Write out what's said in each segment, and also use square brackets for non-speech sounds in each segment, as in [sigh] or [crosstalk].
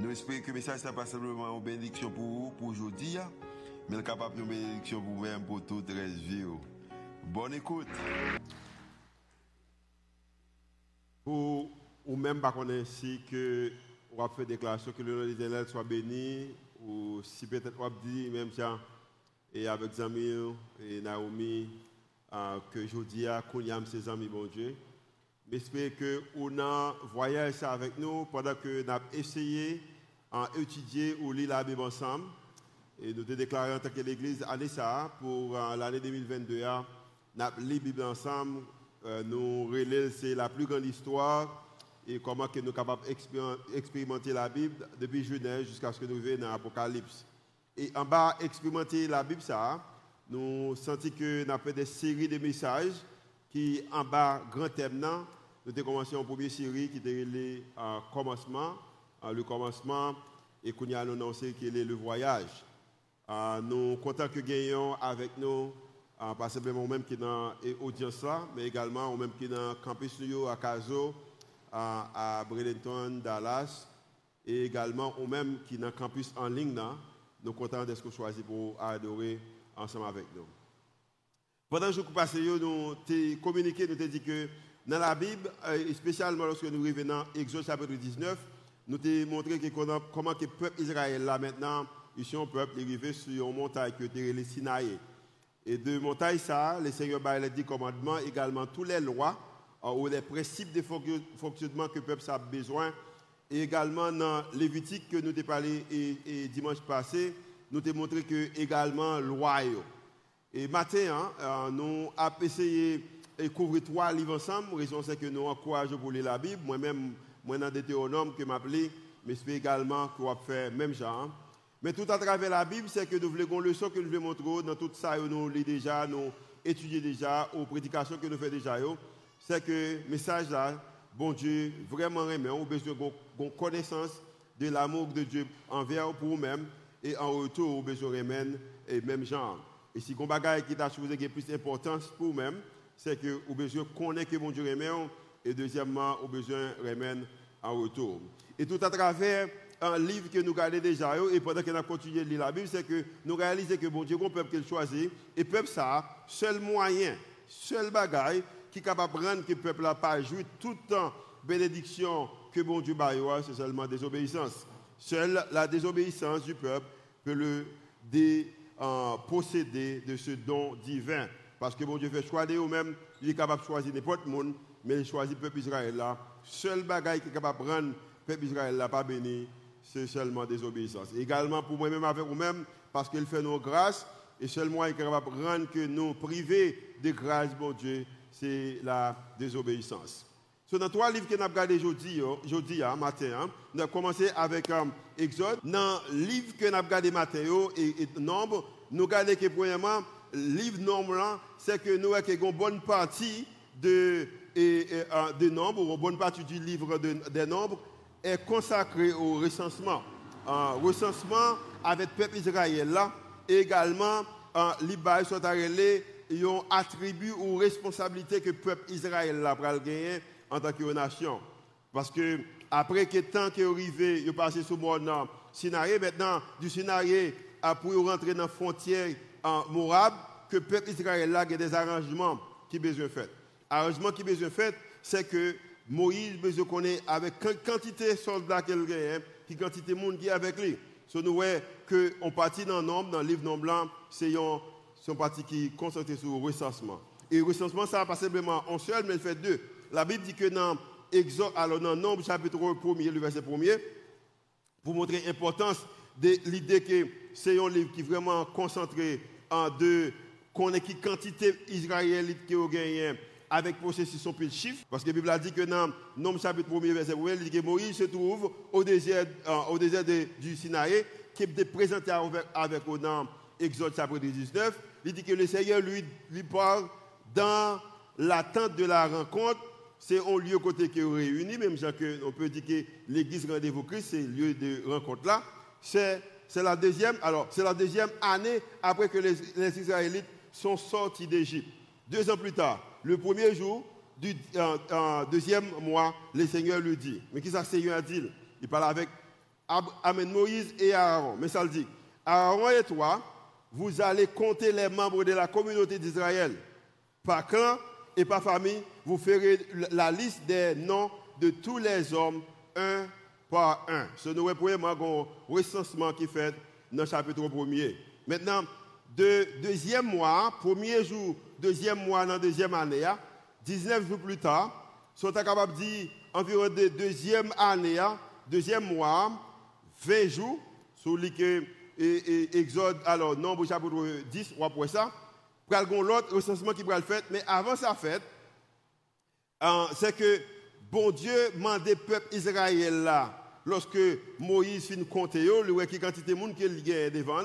Nous espérons que le message n'est pas simplement une bénédiction pour vous, pour aujourd'hui, mais capable de bénédiction pour vous-même, pour toute la vie. Bonne écoute. Pour ou même pas connaître que on va faire déclaration que le nom de l'Éternel soit béni, ou si peut-être on dire même ça, et avec Zamir et Naomi, euh, que je dis à Kounyam, ses amis, bon Dieu. J'espère que on a voyagé avec nous pendant que nous avons essayé d'étudier ou lire la Bible ensemble. Et nous avons déclaré en tant que l'Église ça pour euh, l'année 2022. Nous avons la Bible ensemble. Euh, nous relève la plus grande histoire et comment nous sommes capables d'expérimenter la Bible depuis Genèse jusqu'à ce que nous venions dans l'Apocalypse. Et en bas, expérimenter la Bible, ça, nous sentons que nous avons fait des séries de messages qui, en bas, grand thème, nous avons commencé en première série qui était le commencement, le commencement, et qu'on a annoncé qu'il est le voyage. Nous sommes contents que gagnons avec nous, pas simplement même qui dans l'audience là, mais également même qui dans le campus à Caso, à Bradenton, Dallas, et également ou même qui dans le campus en ligne. Là, nous sommes contents d'être choisis pour adorer ensemble avec nous. Pendant que je passé, nous avons communiqué, nous avons dit que dans la Bible, euh, spécialement lorsque nous revenons dans Exode chapitre 19, nous avons montré que comment le peuple Israël, là maintenant, ici, un peuple, arrivé sur une montagne qui est le Sinaï. Et de montagne, ça, le Seigneur a les dix commandements, également toutes les lois euh, ou les principes de fonctionnement que le peuple a besoin. Et également dans Lévitique que nous avons parlé et, dimanche passé, nous avons montré que également loi. Et matin, hein, euh, nous avons essayé et couvrir trois livres ensemble. Raison, c'est que nous encourageons pour lire la Bible. Moi-même, moi, dans Deutéronome que m'appelé, mais c'est également qu'on va faire même genre. Mais tout à travers la Bible, c'est que nous voulons une leçon que nous voulons montrer dans tout ça, nous lit déjà, nous étudions déjà, aux prédications que nous faisons déjà. C'est que le message là, bon Dieu, vraiment remet, on besoin de connaissance de l'amour de Dieu envers pour nous-mêmes et en retour, on a besoin de et même genre. Et si on a qui t'a chose qui plus d'importance pour nous-mêmes, c'est que vous besoin connaître que mon Dieu remet et deuxièmement, vous besoin remettre en retour. Et tout à travers un livre que nous regardons déjà, et pendant que nous continué de lire la Bible, c'est que nous réalisons que bon Dieu, un peuple qu'il choisit, et peuple ça, seul moyen, seul bagaille qui est capable de rendre que le peuple n'a pas joué tout le temps bénédiction que bon Dieu baille, c'est seulement désobéissance. Seule la désobéissance du peuple peut le déposséder de ce don divin. Parce que bon Dieu fait choisir ou même, il est capable de choisir n'importe qui, mais il choisit le peuple Israël là. Seul bagaille qui est capable de rendre le peuple Israël là pas béni, c'est seulement désobéissance. Également pour moi-même avec vous-même, parce qu'il fait nos grâces, et seulement il est capable de rendre que nous privés de grâce, bon Dieu, c'est la désobéissance. So, dans trois livres que nous avons regardés aujourd'hui, aujourd'hui hein, matin, hein, nous avons commencé avec um, Exode. Dans le livre que nous avons regardé matin et, et Nombre, nous avons regardé que premièrement, livre nombre, c'est que nous avons une bonne partie de, et, euh, nombres, une bonne partie du livre des nombres est consacrée au recensement. Un recensement avec le peuple Israël là, également, euh, l'Ibaï soit arrêté, ils ont attribué aux responsabilités que le peuple Israël a gagné en tant que nation. Parce que après que temps qui est arrivé, il est passé sous le Sinaï, maintenant, du Sinaï, pour rentrer dans la frontière en que le peuple Israël a des arrangements qui besoin fait. Arrangement qui besoin fait, c'est que Moïse besoin connaître avec quantité de soldats qu'il a, qui quantité de monde qui est avec lui. So, nous voyons qu'on partit dans nombre, dans le livre nombre blanc, c'est un parti qui concentré sur le recensement. Et le recensement, ça n'a pas simplement un seul, mais il fait deux. La Bible dit que dans Exode, alors dans Nombre chapitre 1, le verset 1 pour montrer l'importance de l'idée que c'est un livre qui est vraiment concentré en deux, qu'on qui quantité israélite qui ont gagné avec possession puis chiffre. Parce que la Bible a dit que dans Nombre chapitre 1 verset 1, il dit que Moïse se trouve au désert, euh, au désert du Sinaï, qui est présenté avec, avec dans Exode chapitre 19, il dit que le Seigneur lui, lui parle dans l'attente de la rencontre. C'est un lieu côté qui est réuni, même que on peut dire que l'église rendez-vous Christ, c'est lieu de rencontre là. C'est c'est la deuxième année après que les, Israélites sont sortis d'Égypte. Deux ans plus tard, le premier jour du deuxième mois, le Seigneur lui dit. Mais qui ça, Seigneur a dit Il parle avec Amen Moïse et Aaron. Mais ça le dit Aaron et toi, vous allez compter les membres de la communauté d'Israël. Par clan et par famille, vous ferez la liste des noms de tous les hommes, un par un. Ce nous est un recensement qui fait dans le chapitre premier. Maintenant, de deuxième mois, premier jour, deuxième mois dans deuxième année, 19 jours plus tard, sont capables de dire environ de deuxième année, deuxième mois, 20 jours, sur que Exode, alors, nombre chapitre 10, ou après ça, pour l'autre recensement qui va le faire, mais avant ça fait, euh, c'est que bon Dieu demandait peuple Israël là, lorsque Moïse finit compter, le voit qui quantité de monde qui est devant,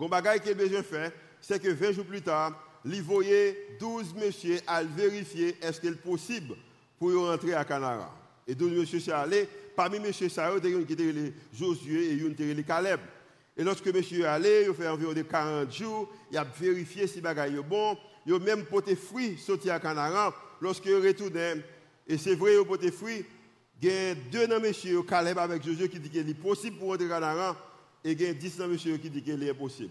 le bagage qu'il a besoin de faire, c'est que 20 jours plus tard, il voyait 12 messieurs à vérifier est-ce qu'il est possible pour rentrer à Canara. Et 12 messieurs sont allés, parmi messieurs, il y a qui Josué et une Caleb. Et lorsque monsieur est allé, il a fait environ 40 jours, il a vérifié si bagaille est bon, il a même porté fruit sorti à Canara. Lorsque il retourné, et c'est vrai, il a porté fruit, il y a deux dans monsieur, Caleb avec Josué, qui dit qu'il est possible pour rentrer à Canara, et il y a 10 dans monsieur qui dit qu'il est impossible.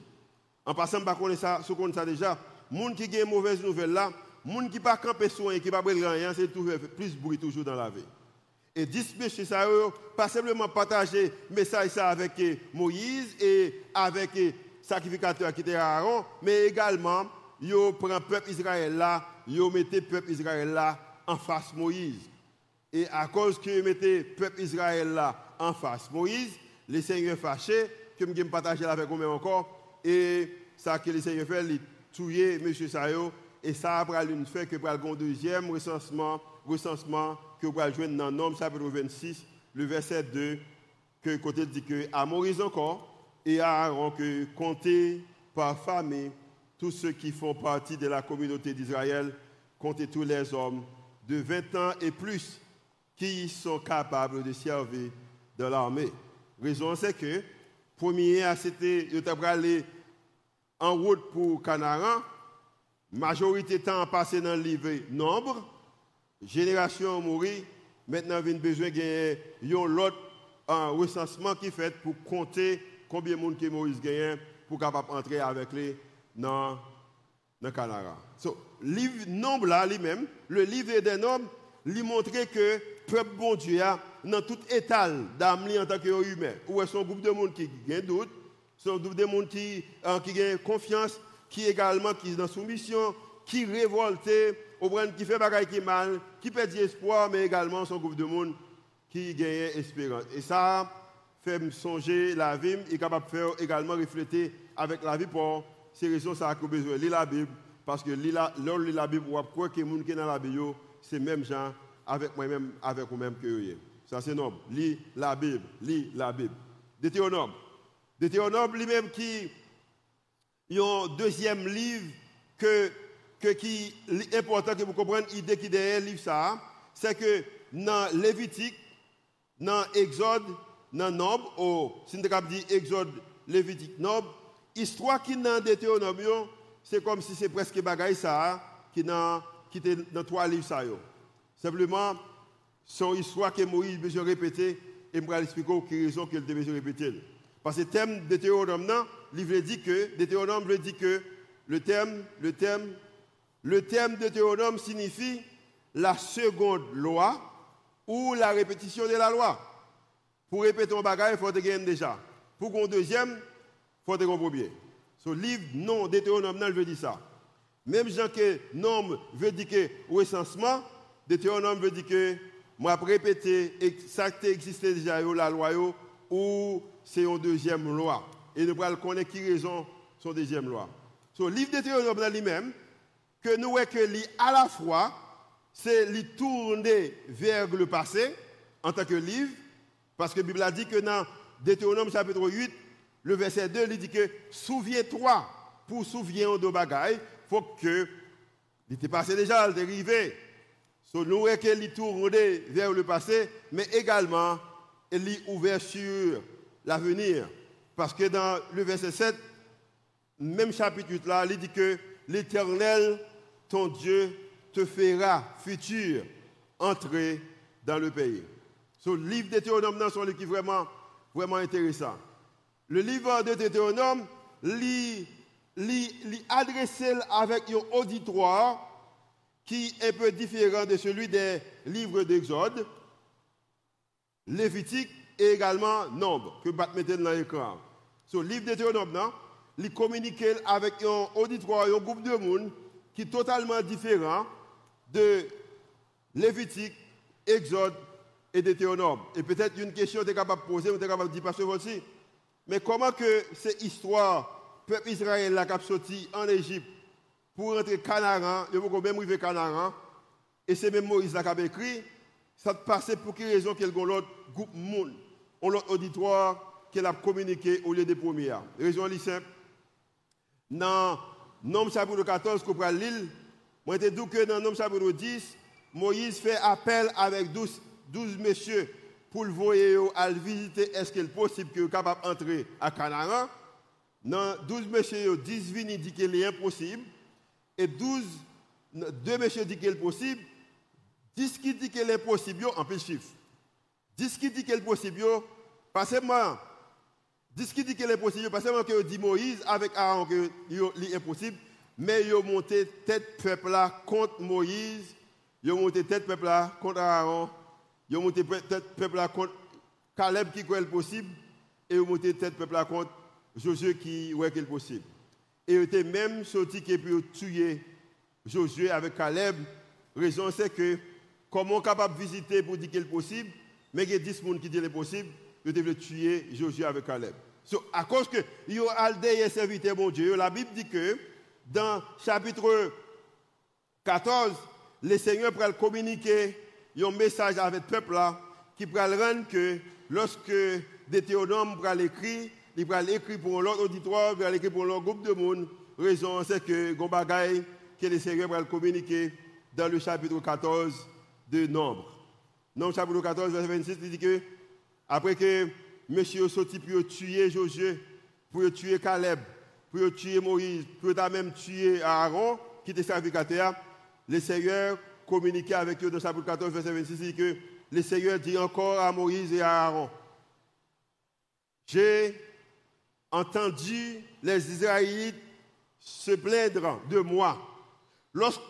En passant, par contre, ça, ce qu'on ça déjà, gens qui ont une mauvaise nouvelle là, gens qui pas campé soin qui pas rien, c'est plus bruit toujours dans la vie. Et 10 péchés, ça, pas simplement partager message ça avec Moïse et avec le sacrificateur qui était Aaron, mais également, yo prend le peuple Israël là, yo mettez le peuple Israël là en face Moïse. Et à cause que mettez le peuple Israël là en face Moïse, les seigneurs fâchés, que je partager avec vous même encore, et ça que les seigneurs fait, ils tuer M. Sayo, et ça a fait que pour le deuxième recensement, recensement que vous allez joindre dans Nom chapitre 26, le verset 2, que côté dit que à Moïse encore, et à Aaron que comptez par famille tous ceux qui font partie de la communauté d'Israël, comptez tous les hommes de 20 ans et plus qui sont capables de servir dans l'armée. Raison c'est que, premier, c'était, en route pour Canaan, majorité temps passé dans le livre nombre, génération mourir, maintenant il y a besoin de l'autre un recensement qui fait pour compter combien de monde que Moïse pour capable entrer avec lui dans le Canara. So, livre nombre là lui-même, le livre des nombres, lui montrer que peuple bon Dieu a dans tout état d'âme en tant qu'humain. Ou est-ce un groupe de monde qui gagne doute, un groupe de monde qui a confiance, qui également qui est dans soumission, qui révolté, qui fait bagaille qui mal, qui perd espoir, mais également son groupe de monde qui gagne espérance. Et ça fait me songer la vie et capable de faire également refléter avec la vie pour ces raisons ça a besoin de la Bible parce que lire la Bible ou quoi que les gens qui sont dans la Bible c'est même gens avec moi-même avec vous-même que vous Ça c'est noble. Lis la Bible, lis la Bible. Deutéronome. Deutéronome lui-même qui a un deuxième livre que que qui est important que vous compreniez l'idée qui est derrière le livre ça, c'est que dans Lévitique, dans Exode, dans Nombre, ou si on dit Exode, Lévitique, Nombre, histoire qui dans Deutéronome, c'est comme si c'est presque bagaille ça qui était dans trois livres ça Simplement son histoire que Moïse besoin répéter et je vais expliquer quelle raison qu'il devait répéter. Parce que le thème de Deutéronome, il veut dire que veut dire que le thème, le thème le terme de Théonome signifie la seconde loi ou la répétition de la loi. Pour répéter un bagage, il faut gagner déjà. Pour qu'on deuxième, il faut te premier. Ce livre non Deutéronome, non, veut dire ça. Même Jean que nom veut dire que recensement, Deutéronome veut dire que moi répéter ça qui existait déjà la loi ou c'est une deuxième loi. Et nous allons connaître qui raison son deuxième loi. Ce livre de Deutéronome lui-même, que nous voyons que à la fois, c'est lui tourner vers le passé en tant que livre, parce que la Bible a dit que dans Deutéronome chapitre 8, le verset 2, il dit que souviens-toi, pour souvenir de bagaille, faut que, il était passé déjà, il est arrivé. So, nous, qu'il tourne vers le passé, mais également, il est ouvert sur l'avenir. Parce que dans le verset 7, même chapitre là, il dit que l'Éternel, ton Dieu, te fera futur entrer dans le pays. Ce so, livre d'Éthéonome, c'est un livre qui vraiment, vraiment intéressant. Le livre de Deutéronome, lit, adressé avec un auditoire qui est un peu différent de celui des livres d'Exode, Lévitique et également Nombre, que vous mettez dans l'écran. Ce livre de Deutéronome, il communique avec un auditoire, un groupe de monde qui est totalement différent de Lévitique, Exode et Deutéronome. Et peut-être une question que tu es capable de poser, vous êtes capable de dire, Pasteur aussi, mais comment que cette histoire, peuple Israël la sorti en Égypte pour entrer Canaan, il faut même arriver Canaan, et c'est même Moïse qui a écrit, ça passait pour quelle raison qu'il y a l'autre groupe monde, l'autre auditoire qu'elle a communiqué au lieu des premières. Raison est simple. Dans Nom chapitre 14, qu'on prend l'île, moi je dit que dans Nom chapitre 10, Moïse fait appel avec 12, 12 messieurs pour le voyer à visiter, est-ce qu'il est possible que capable d'entrer à Canaan Non, 12 messieurs, 10 vini dit qu'il est impossible. Et 12, deux messieurs disent qu'il est possible. 10 qui dit qu'il est possible, en plus chiffre. 10 qui dit qu'il est possible, pas seulement 10 qui dit qu'il est possible, pas seulement que dit Moïse avec Aaron que c'est impossible, mais ils ont monté tête peuple là contre Moïse, ils ont monté tête peuple là contre Aaron ils ont monté tête peuple là contre Caleb qui croit possible et ils ont monté tête peuple là contre Josué qui croit qu'il possible. Et ils étaient même sortis qui pu tuer Josué avec Caleb. Raison c'est que comment capable de visiter pour dire qu'il est possible, mais il y a 10 personnes qui disent qu'il est possible, ils devaient tuer Josué avec Caleb. So, à cause que ils ont aldé serviteur mon Dieu, la Bible dit que dans chapitre 14, le Seigneur pourrait communiquer un message avec le peuple là, qui pourra rendre que lorsque Deutéronome pourra l'écrire, il pourra l'écrire pour l'autre auditoire, il pourra l'écrire pour l'autre groupe de monde. Raison, c'est que Gombagaï, que le Seigneur pourra le communiquer dans le chapitre 14 de Nombre. Nombre chapitre 14, verset 26, il dit que après que monsieur sorti pour tuer Josué, pour tuer Caleb, pour tuer Moïse, pour même tuer Aaron, qui était sacrificateur, le Seigneur communiquer avec eux dans chapitre 14, verset 26, dit que le Seigneur dit encore à Moïse et à Aaron, j'ai entendu les Israélites se plaindre de moi. Lorsque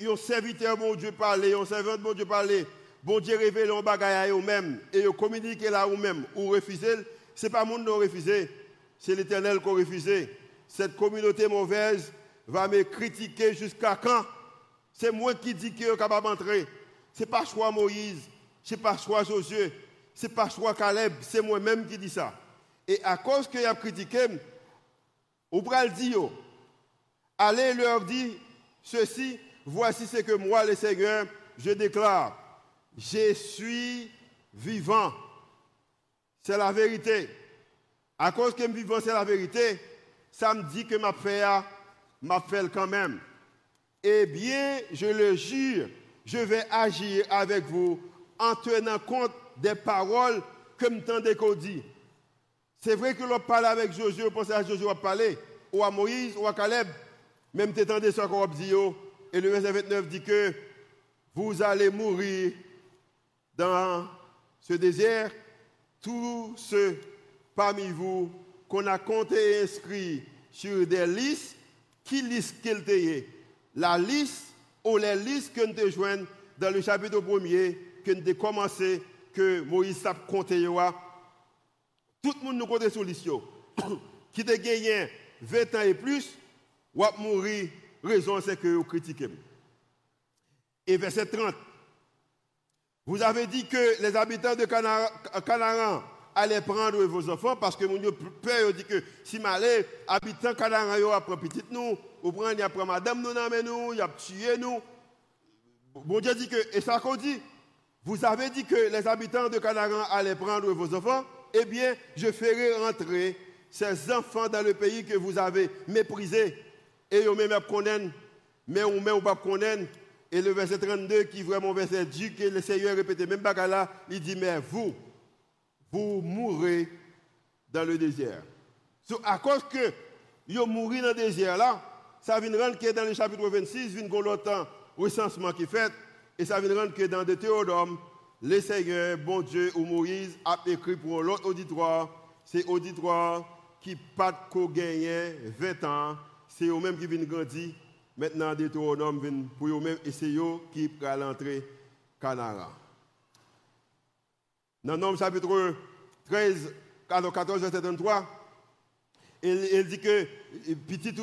un serviteur mon Dieu parlait, un servant mon Dieu parlait, bon Dieu révèle un bagage à eux-mêmes et ils communiquent là eux-mêmes ou refuser, ce n'est pas monde qui a refusé, c'est l'éternel qui a refusé. Cette communauté mauvaise va me critiquer jusqu'à quand? C'est moi qui dis qu'il est capable d'entrer. Ce n'est pas choix Moïse, ce n'est pas choix Josué, ce n'est pas choix Caleb, c'est moi-même qui dis ça. Et à cause qu'il a critiqué, au bras dit, allez leur dire ceci, voici ce que moi, le Seigneur, je déclare. Je suis vivant. C'est la vérité. À cause que je suis vivant, c'est la vérité, ça me dit que ma fait, m'a fait quand même. Eh bien, je le jure, je vais agir avec vous en tenant compte des paroles que m'entendez qu'on dit. C'est vrai que l'on parle avec Josué, on pense à Josué à parler, ou à Moïse, ou à Caleb, même t'entendez ce qu'on dit. Et le verset 29 dit que vous allez mourir dans ce désert, tous ceux parmi vous qu'on a compté et inscrit sur des listes, qui listent qu'ils la liste ou les listes que nous joignent dans le chapitre premier, que nous avons commencé, que Moïse a compté, tout le monde nous compte sur liste. qui a gagné 20 ans et plus, ou a mourir, raison c'est que vous critiquez. Et verset 30. Vous avez dit que les habitants de Canaan allaient prendre vos enfants parce que mon Dieu dit que si malais habitants Canaan yo apprend petit nous ou prendre après madame nous nan nous y a tué nous bon Dieu dit que et ça qu'on dit vous avez dit que les habitants de Canaan allaient prendre vos enfants eh bien je ferai rentrer ces enfants dans le pays que vous avez méprisés. Et eux même connaissent, mais ou même. Et le verset 32 qui vraiment verset dit que le Seigneur répétait même pas là, il dit mais vous, vous mourrez dans le désert. à cause que vous mourrez dans le désert là, ça vient rendre que dans le chapitre 26, vient longtemps recensement qui fait, et ça vient rendre que dans le Théodome, le Seigneur, bon Dieu ou Moïse a écrit pour l'autre auditoire, c'est auditoire qui pas gagné 20 ans, c'est eux-mêmes qui viennent grandir. Maintenant, Deutéronome vient pour eux-mêmes et c'est eux qui vont l'entrée Canara. Dans Nom chapitre 13, 14, verset 33, il, dit que petit tout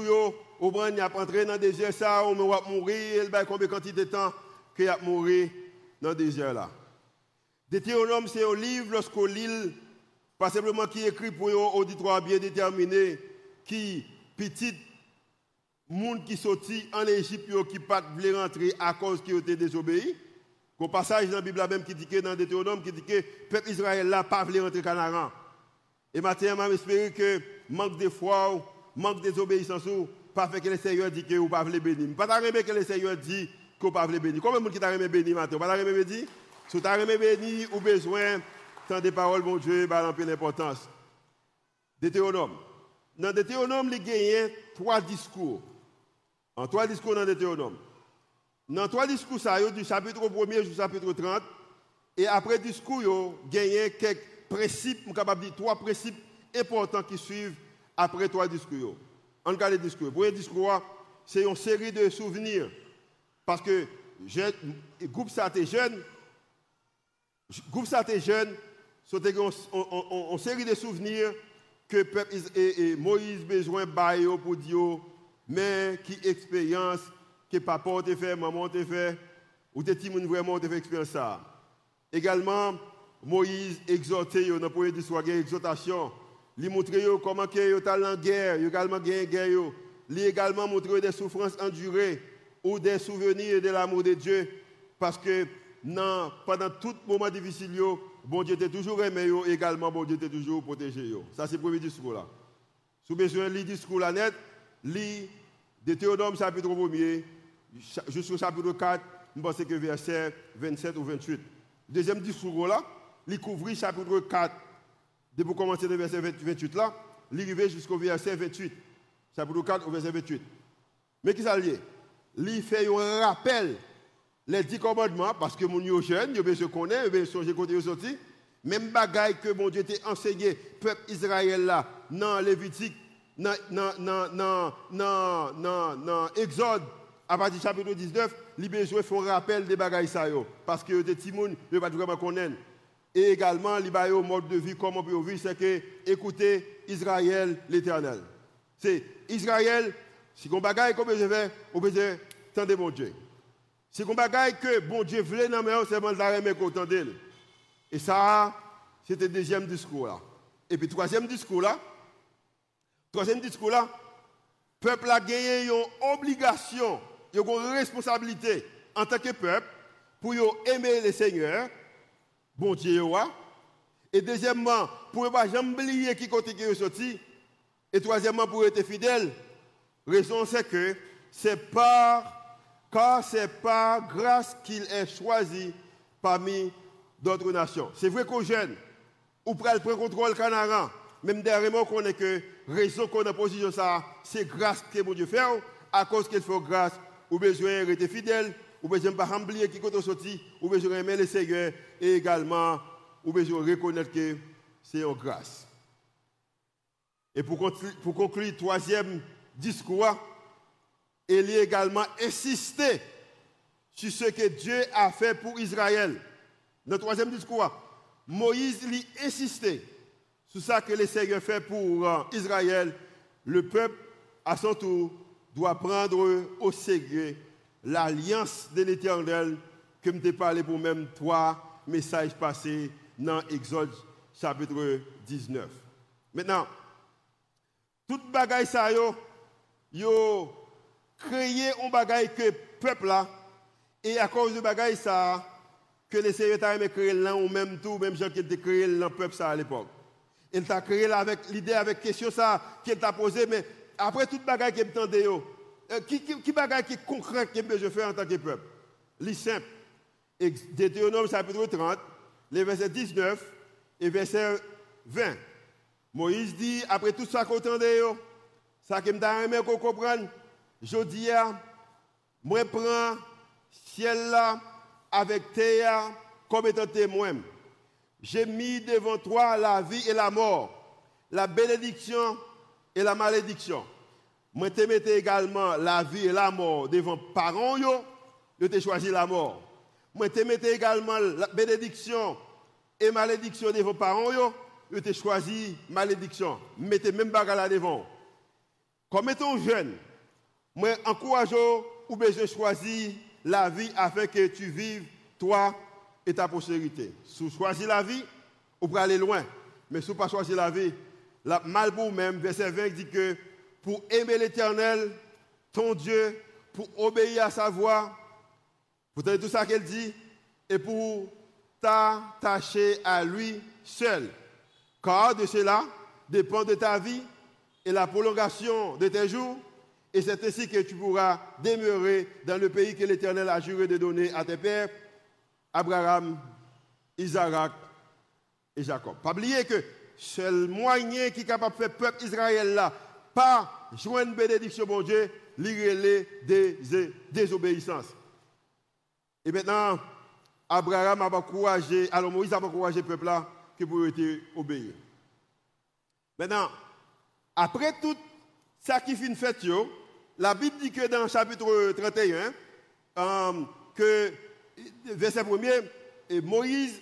au il a entré dans le désert, ça, on va mourir, il va combien de temps qu'il a mourir dans le désert là. Deutéronome, c'est un livre, lorsqu'on lit, pas simplement qui écrit pour un auditoire bien déterminé, qui, petit monde qui sortit en Égypte, qui pas voulu rentrer à cause qu'il était désobéi. Au passage dans la Bible même qui dit que dans Deutéronome, qui dit le peuple Israël là pas voulu rentrer Canaan. Et maintenant, j'espère que manque de foi, manque de désobéissance, pas fait que le Seigneur dit que vous pas voulu bénir. Pas que le Seigneur dit que vous pas voulu bénir. Combien de gens qui t'a béni maintenant? Pas bénir? Si tu as béni ou besoin, tant des paroles, mon Dieu, bah, peu l'importance. Deutéronome. Dans Deutéronome, il y a trois discours. En trois discours dans Deutéronome. Dans trois discours, ça, du chapitre 1er jusqu'au chapitre 30. Et après discours, il y a quelques principes, capable de dire trois principes importants qui suivent après trois discours. En regarde les discours. Le discours, c'est une série de souvenirs. Parce que le groupe ça jeune, groupe ça était jeune, c'était une série de souvenirs que peuple et, Moïse besoin de pour dire, mais qui expérience que papa t'a fait, maman t'a fait, ou tes petits vraiment t'a fait expérience ça. Également, Moïse exhortait dans le premier discours, exhortation. Il montrait comment ils ont en guerre, il également gagné guerre. Il également montré des souffrances endurées ou des souvenirs de l'amour de Dieu. Parce que pendant tout moment difficile, bon Dieu était toujours aimé, également bon Dieu était toujours protégé. Ça, c'est le premier discours là. Si vous besoin de lire discours là net, lis Deutéronome chapitre 1er jusqu'au chapitre 4, je pense que verset 27 ou 28. Deuxième discours là, il couvre chapitre 4, depuis commencer le verset 28 là, il arrive jusqu'au verset 28. Chapitre 4 au verset 28. Mais qui ça lié? Il fait un rappel les dix commandements, parce que mon jeune, yo se connaît, yo songer côté sorti. Même bagaille que mon Dieu t'a enseigné, peuple Israël là, dans Lévitique, dans, dans, dans, à partir du chapitre 19, les besoin font rappel des bagailles ça parce que des petits ne pas vraiment connaître. Et également, les un mode de vie, comment on peut vivre, c'est que écoutez Israël l'éternel. C'est Israël, si on bagaille comme je fais, on peut dire, tendez mon Dieu. C'est un bagaille que bon Dieu voulait dans mais c'est bon la content d'elle. Et ça, c'était le deuxième discours là. Et puis troisième discours là, troisième discours là, le peuple a gagné une obligation, une responsabilité en tant que peuple pour aimer le Seigneur, bon Dieu. Et deuxièmement, pour ne pas jamais oublier qui côté qui est sorti. Et troisièmement, pour être fidèle. Raison c'est que c'est par car c'est par grâce qu'il est choisi parmi d'autres nations. C'est vrai qu'aux jeunes, ou prend le contrôle canaran, même dernièrement qu'on est que raison qu'on a position ça, c'est grâce que mon Dieu fait, à cause qu'il faut grâce, ou besoin rester fidèle, ou besoin pas oublier qui est sorti, ou besoin aimer le Seigneur, et également, ou besoin reconnaître que c'est en grâce. Et pour conclure troisième discours, a également insisté sur ce que Dieu a fait pour Israël. Le troisième discours, Moïse lui insisté sur ce que le Seigneur fait pour Israël. Le peuple, à son tour, doit prendre au sérieux l'alliance de l'Éternel que je parlé pour même trois messages passés dans Exode chapitre 19. Maintenant, toute bagaille ça yo, yo créer un bagaille que peuple là, et à cause de bagaille ça, que les Seigneur t'a créé là, ou même tout, même gens qui créés dans le peuple ça à l'époque. Il t'a créé là avec l'idée, avec question ça qu'il t'a posé, mais après toute bagaille qui me yo, euh, qui, qui, qui bagaille qui est concret que je fais en tant que peuple? C'est simple. Deutéronome chapitre 30, les versets 19 et verset 20. Moïse dit, après tout ça qu'on entendait, ça que m'a aimé qu'on comprenne, je dis, moi prends ciel avec terre comme étant témoin. J'ai mis devant toi la vie et la mort, la bénédiction et la malédiction. Moi te mettais également la vie et la mort devant parents yo, je t'ai choisi la mort. Moi te mettais également la bénédiction et malédiction devant parents yo, je t'ai choisi malédiction. Mettez même bagarre là devant. Comme étant jeune, moi encourage ou besoin choisir la vie afin que tu vives toi et ta postérité. Si vous choisissez la vie, vous pouvez aller loin. Mais si ne pas choisir la vie, la mal pour même, verset 20 dit que pour aimer l'éternel, ton Dieu, pour obéir à sa voix, vous entendez tout ça qu'elle dit, et pour t'attacher à lui seul. Car de cela dépend de ta vie et la prolongation de tes jours. Et c'est ainsi que tu pourras demeurer dans le pays que l'Éternel a juré de donner à tes pères, Abraham, Isaac et Jacob. Pas oublier que seul moyen qui est capable de faire peuple Israël là, pas joindre bénédiction, mon Dieu, lire des désobéissances. Et maintenant, Abraham a encouragé, alors Moïse a encouragé le peuple là que pour être obéir. Maintenant, après tout ça qui fait fête, la Bible dit que dans le chapitre 31, euh, que verset 1 Moïse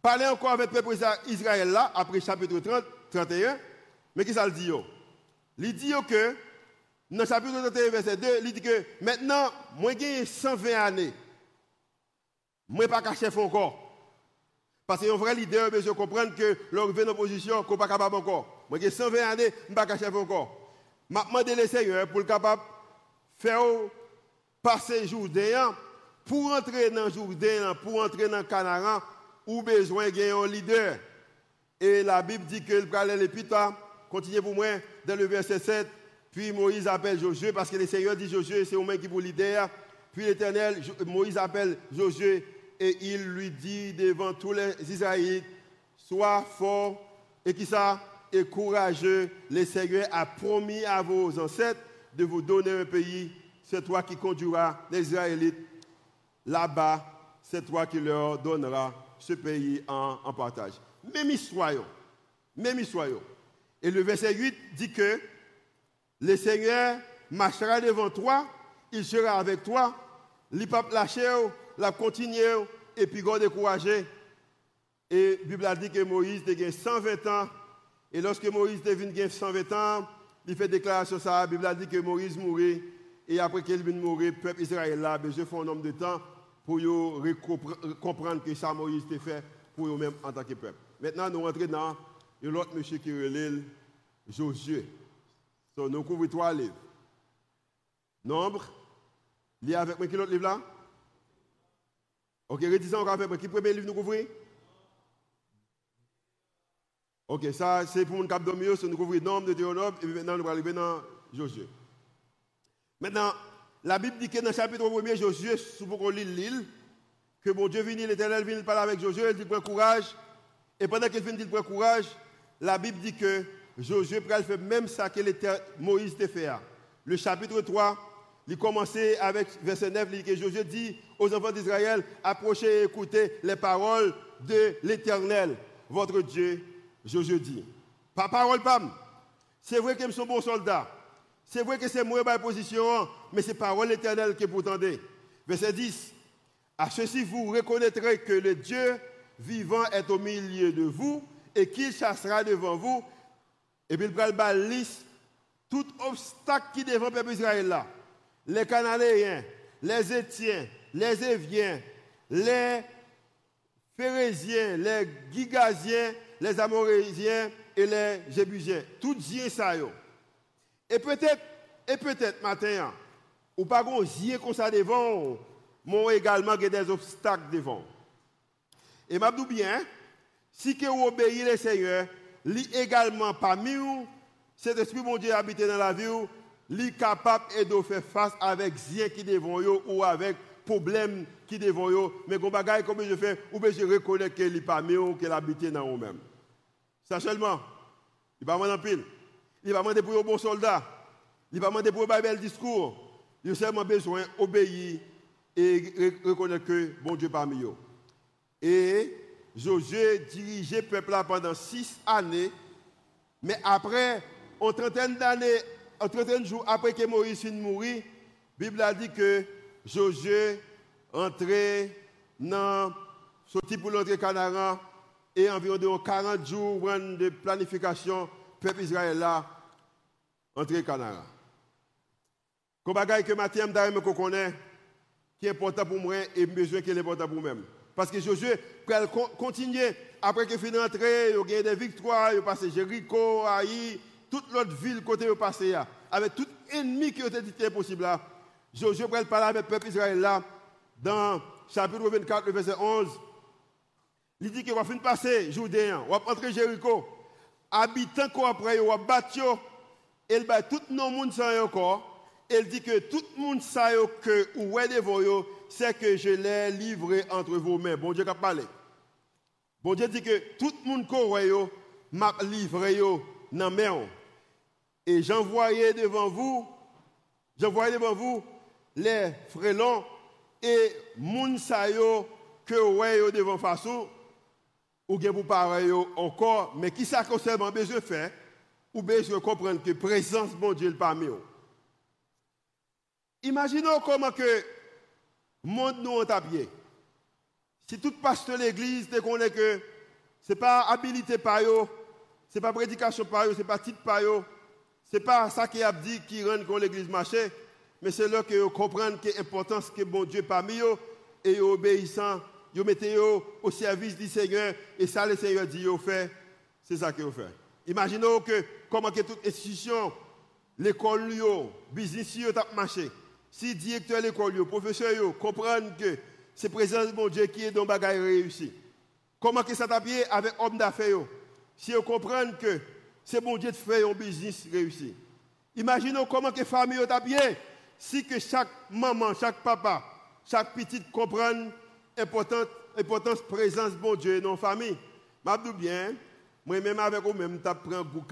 parlait encore avec le peuple Israël là, après chapitre 30, 31, mais qui ça le dit Il dit que, dans le chapitre 31, verset 2, il dit que maintenant, moi j'ai 120 années. Moi pas qu'à encore. Parce qu'un vrai leader, je comprendre que l'on vient en opposition, qu'on n'est pas capable encore. Moi j'ai 120 années, je ne suis pas chef encore. Demande le Seigneur pour le capable faire passer Jourdain pour entrer dans Jourdain, pour entrer dans Canaan, ou besoin d'un leader. Et la Bible dit que le parallèle Continuez pour moi dans le verset 7. Puis Moïse appelle Josué parce que le Seigneur dit Josué, c'est au même qui pour leader. Puis l'Éternel, Moïse appelle Josué et il lui dit devant tous les Israélites, sois fort et qui ça? Et courageux. Le Seigneur a promis à vos ancêtres de vous donner un pays. C'est toi qui conduiras les Israélites là-bas. C'est toi qui leur donneras ce pays en, partage. Même histoire, même histoire. Et le verset 8 dit que le Seigneur marchera devant toi, il sera avec toi, il ne lâcher, la continuer et puis décourager. Et la Bible a dit que Moïse a 120 ans et lorsque Moïse venu 120 ans, il fait déclaration ça. La Bible a dit que Moïse mourit. Et après qu'il mourir, le peuple Israël je fais un homme de temps pour comprendre que ça Moïse a fait pour eux-mêmes en tant que peuple. Maintenant, nous rentrons dans l'autre monsieur qui relève Josué. So, nous couvrons trois livres. Nombre. Lis avec moi qui l'autre livre là? Ok, redisons encore avec moi. Qui premier livre nous couvrons? Ok, ça c'est pour mon cap de mieux, nous couvrons le nombre de Théonome, et maintenant nous allons arriver dans Josué. Maintenant, la Bible dit que dans le chapitre 1er, Josué, sous qu'on lit l'île, que mon Dieu vient, l'éternel vient parler avec Josué, il dit prends courage. Et pendant qu'il vient dire prends courage, la Bible dit que Josué faire même ça que Moïse t'a fait. Le chapitre 3, il commençait avec verset 9, il dit que Josué dit aux enfants d'Israël, approchez et écoutez les paroles de l'éternel, votre Dieu, Josué dit, pas parole, pam. C'est vrai que je suis un bon. C'est vrai que c'est moi ma position, mais c'est parole éternelle que vous tendez. Verset 10. À ceci, vous reconnaîtrez que le Dieu vivant est au milieu de vous et qu'il chassera devant vous. Et puis il prend liste tout obstacle qui devant le peuple Israël là. Les Cananéens, les Étiens, les Éviens, les Phérésiens, les Gigasiens, les Amorésiens et les Jébusiens. Tout bien ça. Et peut-être, et peut-être matin, ou pas qu'on yeux comme ça devant, mais également des obstacles devant. Et m'a bien, si que vous obéissez le Seigneur, lui également parmi nous, cet esprit mon Dieu habité dans la vie, lui capable de faire face avec zien qui devant yo ou avec problème qui devant yo. Mais quand bagaille comme je fais, ou bien je reconnais qu'il est parmi nous, qu'il habite dans nous-mêmes. Ça seulement, il va demander pile. Il va demander pour un bon soldat. Il va demander pour un bel discours. Il a seulement besoin d'obéir et reconnaître que bon Dieu parmi eux. Et Josué dirigeait le peuple pendant six années. Mais après, en trentaine d'années, en trentaine de jours après que Moïse de mourir, la Bible a dit que Josué entrait dans, sorti pour l'entrée Canara et environ 40 jours de planification, peuple Israël là, entré Canara. Comme bagaille que Mathieu me connaît, qui est important pour moi et besoin qui est important pour moi-même. Parce que Josué peut continuer, après qu'il finit d'entrer, il a des victoires, il a passé Jéricho, Haï, toute l'autre ville côté il passé, avec tout ennemi qui était dit possible là. Josué peut parler avec le peuple Israël là, dans chapitre 24, verset 11. Il dit qu'il va finir passer Jourdain, va entrer Jéricho, habitant quoi après, va battre, il va tout le monde sans encore. Elle dit que tout le monde sait que où est devant c'est que je l'ai livré entre vos mains. Bon Dieu a parlé. Bon Dieu dit que tout le monde qui m'a livré dans main. Et j'envoyais devant vous, j'envoyais devant vous les frélons et moun que ouais devant façon ou bien pour pareil encore mais qui ça seulement besoin faire ou besoin comprendre que présence bon Dieu parmi eux. Imaginons comment que le monde nous a pied. Si tout pasteur de l'église te connaît que ce n'est pas habilité par eux, ce n'est pas prédication par eux, ce n'est pas titre par eux, ce n'est pas ça qui a dit qui rend que l'église marche, mais c'est là que vous comprenez l'importance que bon Dieu parmi eux et obéissant, vous mettez au service du Seigneur et ça le Seigneur dit vous fait, c'est ça que vous fait. Imaginons que comment que toute institution, l'école, le business, a marché si directeur de l'école, le professeur, comprennent que c'est présence de mon Dieu qui est dans le bagage réussi. Comment que ça t'appuie avec homme d'affaires Si vous comprennent que c'est mon Dieu de faire un business réussi. Imaginez comment que famille t'appuie si que chaque maman, chaque papa, chaque petite comprennent l'importance importance présence mon Dieu dans la famille. Je bien, moi-même avec vous-même, je goût.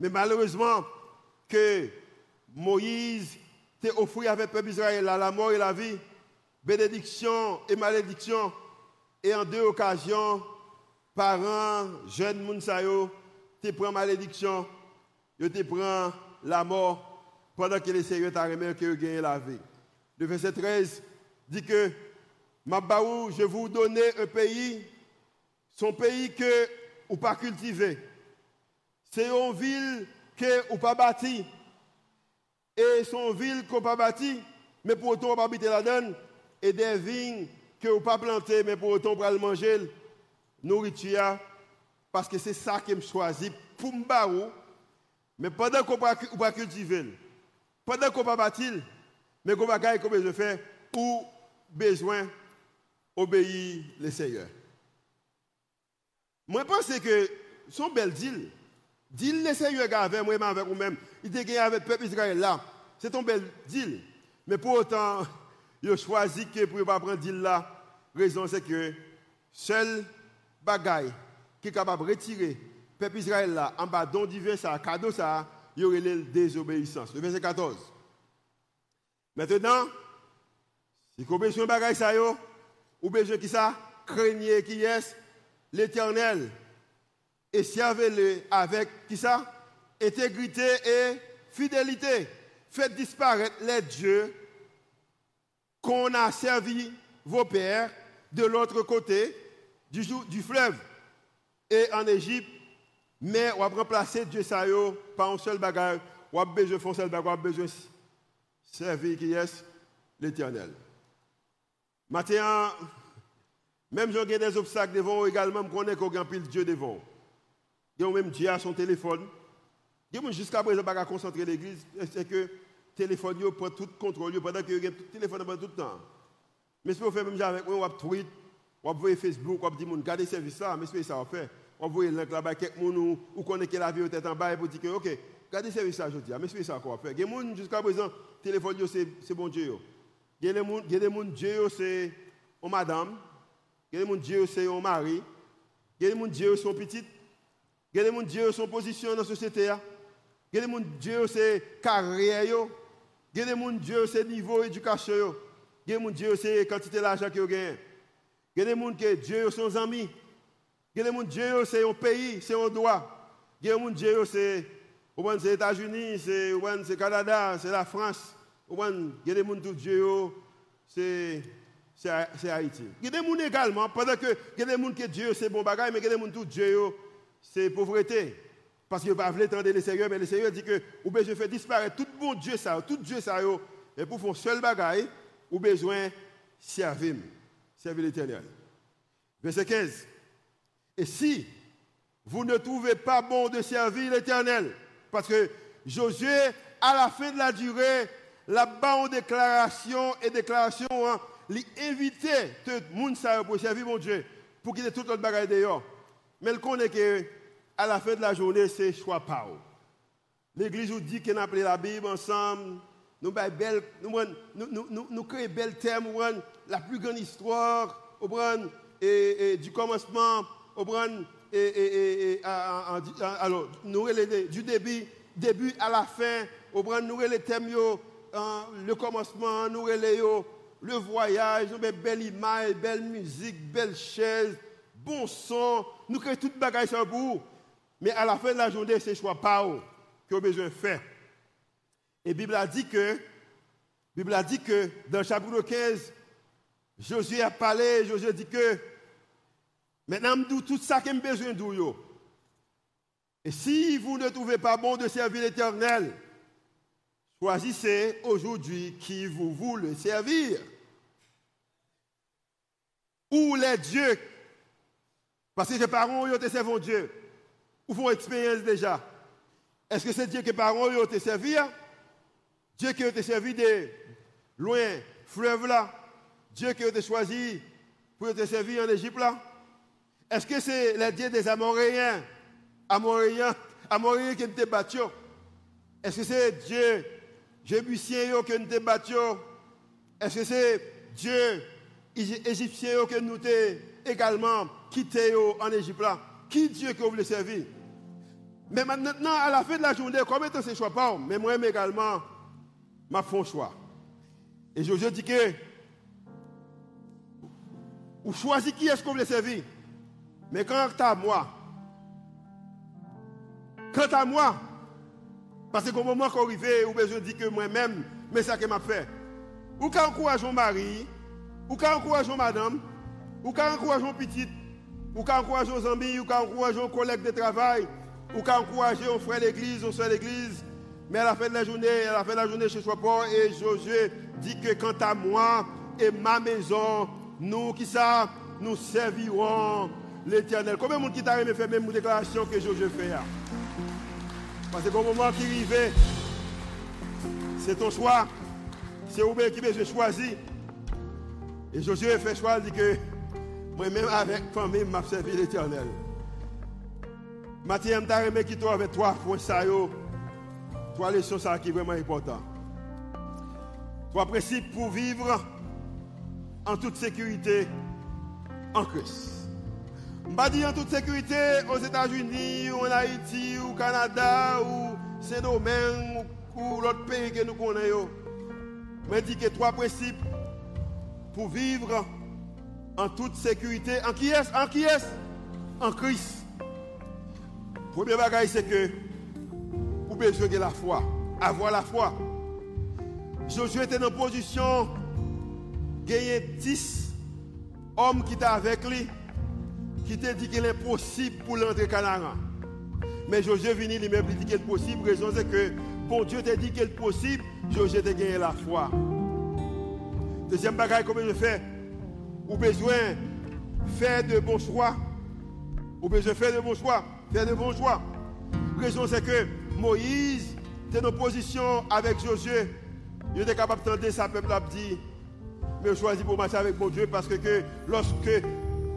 Mais malheureusement, que Moïse t'es offert avec le peuple Israël la mort et la vie, bénédiction et malédiction. Et en deux occasions, parents, jeunes Mounsayo, tu prends malédiction, tu te prends la mort pendant que le Seigneur t'a remis que gagné la vie. Le verset 13 dit que Mabaou, je vous donner un pays, son pays que ou pas cultivé. C'est une ville que ou pas bâtie. Et son ville qu'on pas bâti, mais pour autant on pas habiter là-dedans, et des vignes que on pas planter, mais pour autant on pas manger, nourriture, parce que c'est ça qui me choisit pour mais pendant qu'on pas, pas cultiver, pendant qu'on pas bâtir, mais qu'on va gagner comme je fais, ou besoin obéir le Seigneur. Moi, je pense que son bel deal, deal le Seigneur avec moi, avec vous-même, il était avec le peuple Israël là. C'est un bel deal. Mais pour autant, [laughs] il a choisi que pour ne pas prendre deal là. Raison c'est que seul bagaille qui est capable de retirer le peuple Israël là en bas don divin ça, cadeau il y aurait la désobéissance. Le verset 14. Maintenant, si vous besoin de bagaille ça, ou besoin qui ça, craignez qui est l'éternel. Et servez-le avec qui ça, intégrité et fidélité. Faites disparaître les dieux qu'on a servi vos pères de l'autre côté du, fleuve. Et en Égypte, mais on va remplacer Dieu ça par un seul bagage, on a besoin de seul bagage, on a besoin de servir qui est l'éternel. Maintenant, même si on a des obstacles devant également, on connaît qu'on a pile Dieu devant. Il y même Dieu à son téléphone. Jusqu'à présent, pas concentrer l'église, c'est que le téléphone prend tout contrôle pendant que le téléphone pendant tout le temps. Mais si vous faites même avec moi, va tweet, va voir Facebook, va dire, regardez ce service là, mais c'est ça on fait. on voit là-bas, quelqu'un ou, ou connaît que la vie est en bas, pour dire que, ok, regardez ce service ça aujourd'hui, mais c'est ça qu'on va faire. Il y jusqu'à présent, téléphone, c'est bon Dieu. Il y a des Dieu, c'est une madame. Dieu, c'est un mari. Il y Dieu, c'est une petite. Dieu, son position dans société. Gens, Dieu, c'est carrière. Il Dieu, c'est niveau éducation. Dieu, c'est quantité d'argent qu'ils gens que Dieu sont ses amis. Il y a des gens Dieu c'est un pays, c'est un droit. C'est les États-Unis, c'est le Canada, c'est la France. Il y a des gens tout Dieu c'est Haïti. Il y a des gens également, pendant que il y a des gens que Dieu c'est bon bagage, mais il y a des gens tout Dieu c'est pauvreté. Parce qu'il ne pas entendre le Seigneur, mais le Seigneur dit que vous besoin faire disparaître tout bon Dieu ça, tout Dieu ça, et pour faire seul bagage, vous besoin servir, servir l'éternel. Verset 15. Et si vous ne trouvez pas bon de servir l'Éternel, parce que Josué, à la fin de la durée, là-bas en déclaration et déclaration, hein, l'invité tout le monde pour servir mon Dieu, pour qu'il ait tout le bagage d'ailleurs. Mais il connaît que à la fin de la journée, c'est choix pas. L'église nous dit qu'on a appelé la Bible ensemble, nous, belle, nous, nous, nous, bel thème, la plus grande histoire, et, du commencement et, du début, début à la fin, nous les thèmes, hein, le commencement, nous le voyage, nous belle image, belle musique, belle chaise, bon son, nous créons toute bagage sur bout. Mais à la fin de la journée, c'est choix pas que vous besoin de faire. Et la Bible a dit que, Bible a dit que dans le chapitre 15, Josué a parlé, Josué dit que Maintenant, tout ça que j'ai besoin de Et si vous ne trouvez pas bon de servir l'Éternel, choisissez aujourd'hui qui vous voulez servir. Ou les dieux? Parce que les parents ont servi Dieu. Ou font expérience déjà. Est-ce que c'est Dieu que les parents ont été servi? Dieu qui a été servi de loin, fleuve là. Dieu qui a été choisi pour être servi en Égypte là. Est-ce que c'est les dieux des Amoréens? Amoréens, Amoréens qui nous battu Est-ce que c'est Dieu Jébusien qui nous battu Est-ce que c'est Dieu Égyptien qui nous avons également quitté en Égypte Qui Dieu que vous voulez servir? Mais maintenant, à la fin de la journée, comme étant ce choix pas, mais moi également, m'a un choix. Et je, dis que, vous choisissez qui est-ce que vous voulez servir mais quant à moi, quant à moi, parce qu'au moment qu'on arrive, ou je dis que moi-même, mais ça que m'a fait. Ou qu'à encourager mon mari, ou qu'à encourager madame, ou qu'à encourager mon petite, ou qu'à encourager nos amis, ou qu'à encourager nos collègues de travail, ou qu'à encourager nos frères d'église, nos soeurs d'église. Mais à la fin de la journée, à la fin de la journée, je ne suis pas, et Josué dit que quant à moi et ma maison, nous qui ça, nous servirons l'éternel. Combien de monde qui t'a faire même une déclaration que je fais Parce qu'au moment qui arrive, c'est ton choix. C'est vous qui besoin choisir. Et Josué fait choix, dit que moi-même avec famille, m'a servi l'éternel. Mathieu, je aimé qui toi avec trois points ça, trois leçons qui est vraiment important. Trois principes pour vivre en toute sécurité en Christ. Je pas dire en toute sécurité aux États-Unis, ou en Haïti, ou au Canada, ou Saint-Domingue, ou, l'autre pays que nous connaissons. Mais dis que trois principes pour vivre en toute sécurité. En qui est En qui est En Christ. Premier bagage, c'est que vous besoin de la foi. Avoir la foi. Josué était dans position, gagner 10 hommes qui étaient avec lui qui te dit qu'il est possible pour l'entrer Canara. Mais Josué venu lui-même dit qu'il est possible. Raison c'est que bon Dieu t'a dit qu'il est possible. Josué t'a gagné la foi. Deuxième bagaille, comment je fais? Ou besoin faire de bons choix? Ou besoin faire de bons choix? Faire de bons choix. Raison c'est que Moïse était en position avec Josué. Il était capable d'entendre sa peuple a dit, mais choisi pour marcher avec mon Dieu parce que lorsque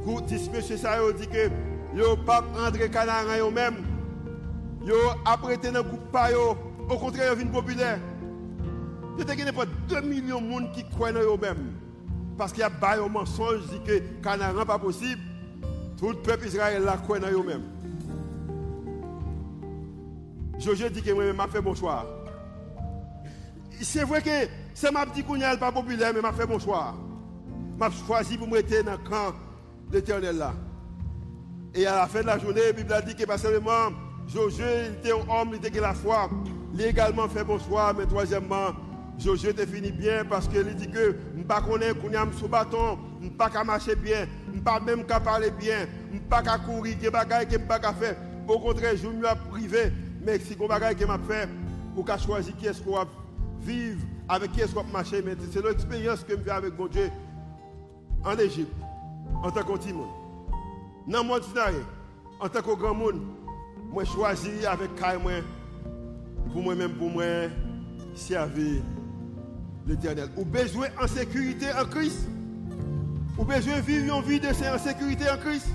pour disperser ça, dit que Yo pas André Canaran yo même. Yo apprêté dans groupe pas yo. Au contraire, yo vinn populaire. Yo te gagné pas 2 millions de monde qui croient dans eux même. Parce qu'il y a pas un mensonge dit que Canaran pas possible. Tout le peuple Israël croit dans eux même. Josué dit que moi-même m'a fait bon choix. C'est vrai que c'est ma petite n'est pas populaire, mais m'a fait bon choix. M'a choisi pour me mettre dans le camp l'éternel là. Et à la fin de la journée, la Bible a dit que pas seulement Josué était un homme, il était la foi. Il a également fait bon choix, mais troisièmement, Josué était fini bien parce qu'il dit que je ne pas connaître sous bâton, je ne pas marcher bien, je ne pas même qu'à parler bien, je ne pas courir, je ne pas qu'à faire. Au contraire, je me privé, mais si on bagaille que m'a fait, ou qu'à choisir qui est-ce qu'on va vivre, avec qui est-ce qu'on va marcher, mais c'est l'expérience que je fais avec mon Dieu en Égypte, en tant que petit monde. Dans le monde en tant que grand monde, moi choisi avec moi pour moi-même, pour moi, servir l'éternel. Ou besoin en sécurité en Christ? Ou besoin vivre une vie de sécurité en Christ?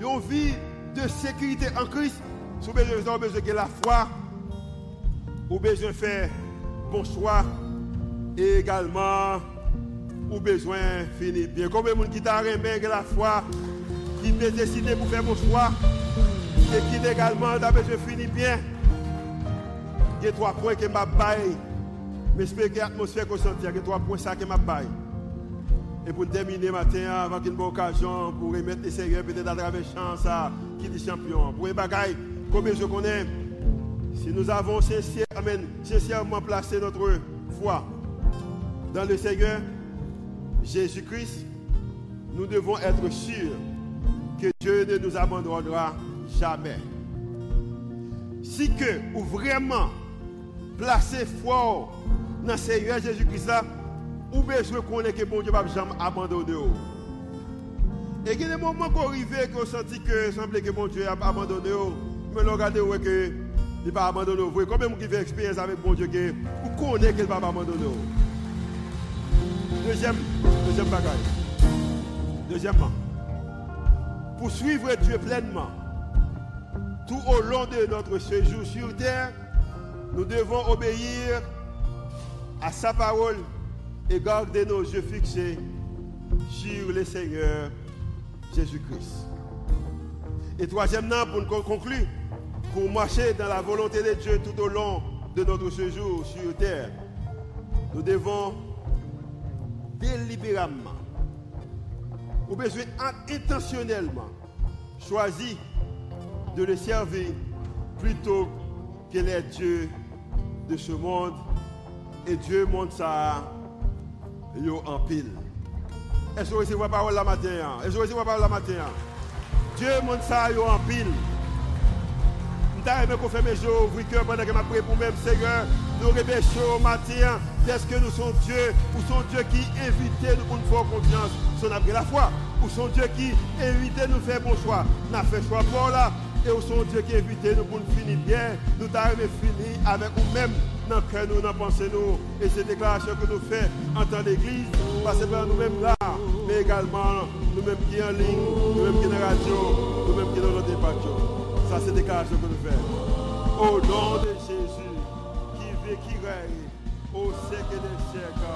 Une vie de sécurité en Christ? Si vous avez besoin de la foi, avez besoin de faire bon choix également avez besoin de finir bien. Combien de gens qui t'a la foi, qui ont décidé pour faire bon choix et qui également a besoin de finir bien. Il y a trois points que m'a baillé. J'espère que l'atmosphère qu'on sentir, il y a trois points que m'a baillé. Et pour terminer matin, avant une bonne occasion pour remettre les sérieux peut-être à travers chance qui dit champion. Pour les bagailles, Combien je connais Si nous avons sincèrement placé notre foi dans le Seigneur Jésus-Christ, nous devons être sûrs que Dieu ne nous abandonnera jamais. Si que ou vraiment placer foi dans le Seigneur Jésus-Christ, ou besoin qu'on ait que bon Dieu ne jamais abandonner. Et il y a des moments qu'on arrive que vous senti que semble que bon Dieu a abandonné mais nous regardons que il pas abandonné. Vous combien qui fait expérience avec bon Dieu vous connaissez qu'il va pas abandonner. Deuxième, deuxième bagaille. Deuxièmement, pour suivre Dieu pleinement, tout au long de notre séjour sur terre, nous devons obéir à sa parole et garder nos yeux fixés sur le Seigneur Jésus-Christ. Et troisièmement, pour conclure, pour marcher dans la volonté de Dieu tout au long de notre séjour sur terre, nous devons délibérément, ou besoin intentionnellement, choisir de le servir plutôt que les dieux de ce monde. Et Dieu montre ça en pile. Est-ce que vous la parole la matin? Est-ce que vous la parole la matin? Dieu montre ça en pile aimé qu'on fait mes jours, ouvrir cœur pendant que m'a prié pour même Seigneur. Nous au matin. Est-ce que nous sommes Dieu ou sont Dieu qui invite nous pour nous faire confiance? Sur notre la foi Ou sont Dieu qui invite nous faire bon choix? Nous fait choix pour là. Et où sont Dieu qui invite nous pour nous finir bien? Nous t'avons fini avec nous-mêmes dans le cœur, nous, dans pensée, nous. Et ces déclarations que nous faisons en tant d'église, pas seulement nous-mêmes là, mais également nous-mêmes qui en ligne, nous-mêmes qui dans la radio, nous-mêmes qui dans notre débat. Ça, c'est déclaration que nous faisons. Au nom de Jésus, qui vit, qui règne, au siècle des siècles.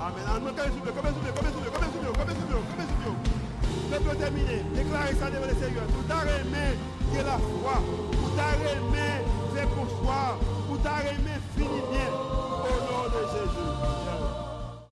Amen. Comme souffle, comme souffle, comme souffle, comme souffle, comme souffle, comme souffle. Peuple terminé, déclarez ça devant le Seigneur. Tout à remet qui est la foi. Tout à remet c'est pour soi. Tout à remet finit bien. Au nom de Jésus.